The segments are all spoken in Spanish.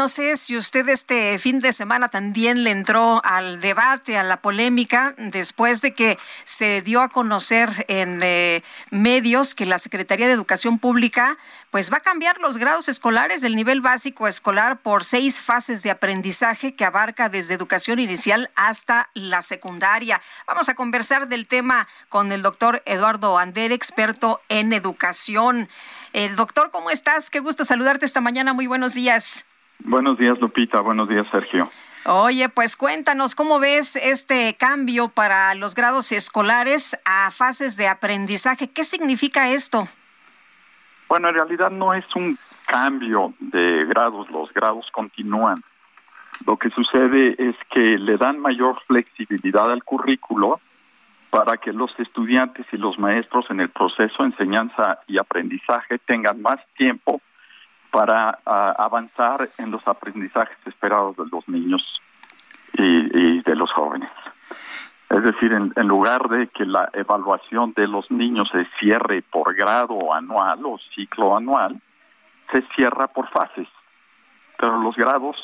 No sé si usted este fin de semana también le entró al debate, a la polémica, después de que se dio a conocer en eh, medios que la Secretaría de Educación Pública pues va a cambiar los grados escolares del nivel básico escolar por seis fases de aprendizaje que abarca desde educación inicial hasta la secundaria. Vamos a conversar del tema con el doctor Eduardo Ander, experto en educación. Eh, doctor, ¿cómo estás? Qué gusto saludarte esta mañana. Muy buenos días. Buenos días, Lupita. Buenos días, Sergio. Oye, pues cuéntanos, ¿cómo ves este cambio para los grados escolares a fases de aprendizaje? ¿Qué significa esto? Bueno, en realidad no es un cambio de grados, los grados continúan. Lo que sucede es que le dan mayor flexibilidad al currículo para que los estudiantes y los maestros en el proceso de enseñanza y aprendizaje tengan más tiempo para ah, avanzar en los aprendizajes esperados de los niños y, de los jóvenes. Es decir, en, lugar de que la evaluación de los niños se cierre por grado anual o ciclo anual, se cierra por fases. Pero los grados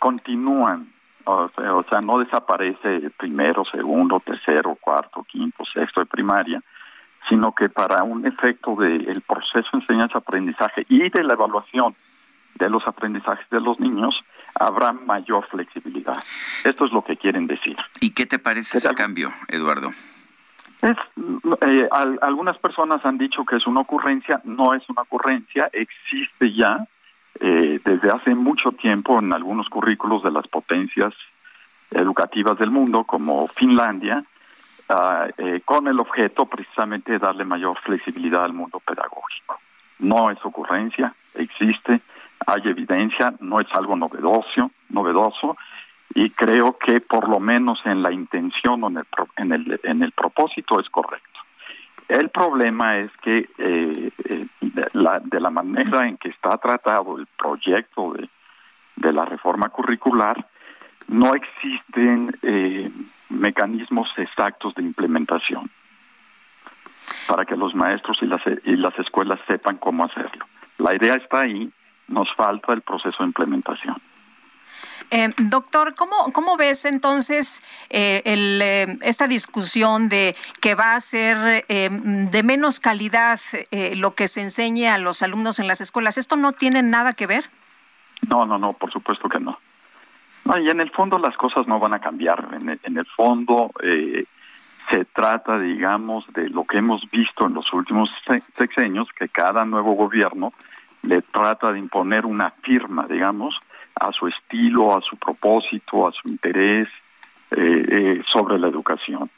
continúan, o sea, o sea no desaparece primero, segundo, tercero, cuarto, quinto, sexto de primaria, sino que para un efecto del proceso de enseñanza-aprendizaje y de la evaluación de los aprendizajes de los niños, habrá mayor flexibilidad. Esto es lo que quieren decir. ¿Y qué te parece ese cambio, Eduardo? Es, eh, algunas personas han dicho que es una ocurrencia, no es una ocurrencia, existe ya eh, desde hace mucho tiempo en algunos currículos de las potencias educativas del mundo, como Finlandia, eh, con el objeto precisamente de darle mayor flexibilidad al mundo pedagógico. No es ocurrencia, existe, hay evidencia, no es algo novedoso, novedoso y creo que por lo menos en la intención o en el, en el, en el propósito es correcto. El problema es que eh, eh, de, la, de la manera en que está tratado el proyecto de, de la reforma curricular, no existen eh, mecanismos exactos de implementación para que los maestros y las, y las escuelas sepan cómo hacerlo. La idea está ahí, nos falta el proceso de implementación. Eh, doctor, ¿cómo, ¿cómo ves entonces eh, el, eh, esta discusión de que va a ser de menos calidad lo que se enseñe a los alumnos en las escuelas? ¿Esto no tiene nada que ver? No, no, no, por supuesto que no y en el fondo las cosas no van a cambiar. En el, fondo eh, se trata, digamos, de lo que hemos visto en los últimos sexenios, que cada nuevo gobierno le trata de imponer una firma, digamos, a su estilo, a su propósito, a su interés eh, eh, sobre la educación.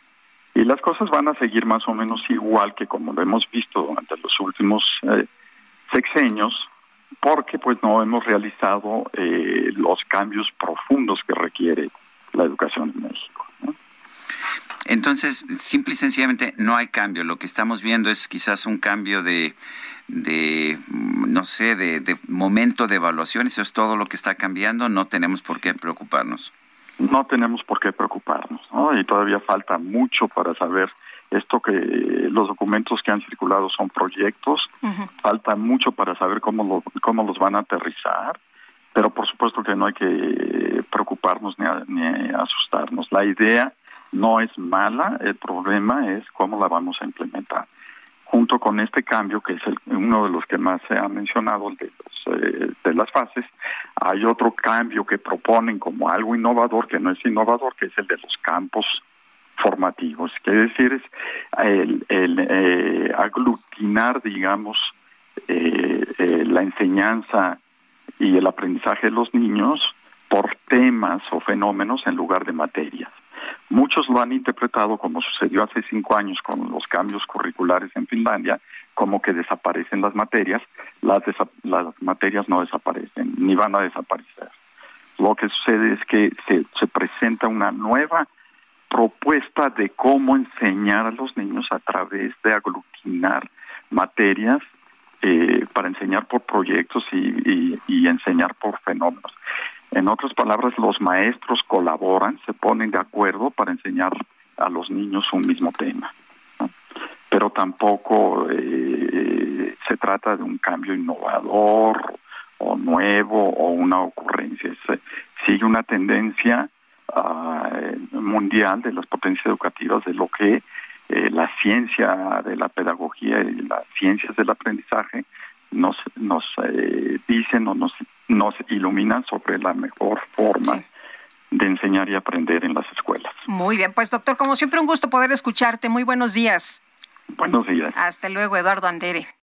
Y las cosas van a seguir más o menos igual que como lo hemos visto durante los últimos sexenios, porque pues no hemos realizado eh, los cambios profundos que requiere la educación en México. Entonces, simple y sencillamente no hay cambio. Lo que estamos viendo es quizás un cambio de, de no sé, de, de momento de evaluación. Eso es todo lo que está cambiando. No tenemos por qué preocuparnos. No tenemos por qué preocuparnos, ¿no? Y todavía falta mucho para saber esto que los documentos que han circulado son proyectos, falta mucho para saber cómo, cómo los van a aterrizar, pero por supuesto que no hay que preocuparnos ni, ni asustarnos. La idea no es mala, el problema es cómo la vamos a implementar. Junto con este cambio, que es uno de los que más se ha mencionado, de, los, eh, de las fases, hay otro cambio que proponen como algo innovador, que no es innovador, que es el de los campos formativos, quiere decir es el, eh, aglutinar, digamos, eh, la enseñanza y el aprendizaje de los niños por temas o fenómenos en lugar de materias. Muchos lo han interpretado como sucedió hace cinco años con los cambios curriculares en Finlandia, como que desaparecen las materias, las, las materias no desaparecen, ni van a desaparecer. Lo que sucede es que se, se presenta una nueva propuesta de cómo enseñar a los niños a través de aglutinar materias eh, para enseñar por proyectos y, enseñar por fenómenos. En otras palabras, los maestros colaboran, se ponen de acuerdo para enseñar a los niños un mismo tema. Pero tampoco eh, se trata de un cambio innovador o nuevo o una ocurrencia. sigue una tendencia ah, mundial de las potencias educativas de lo que eh, la ciencia de la pedagogía y las ciencias del aprendizaje nos, nos eh, dicen o nos, nos iluminan sobre la mejor forma de enseñar y aprender en las escuelas. Muy bien, pues doctor, como siempre un gusto poder escucharte. Muy buenos días. Hasta luego, Eduardo Andere.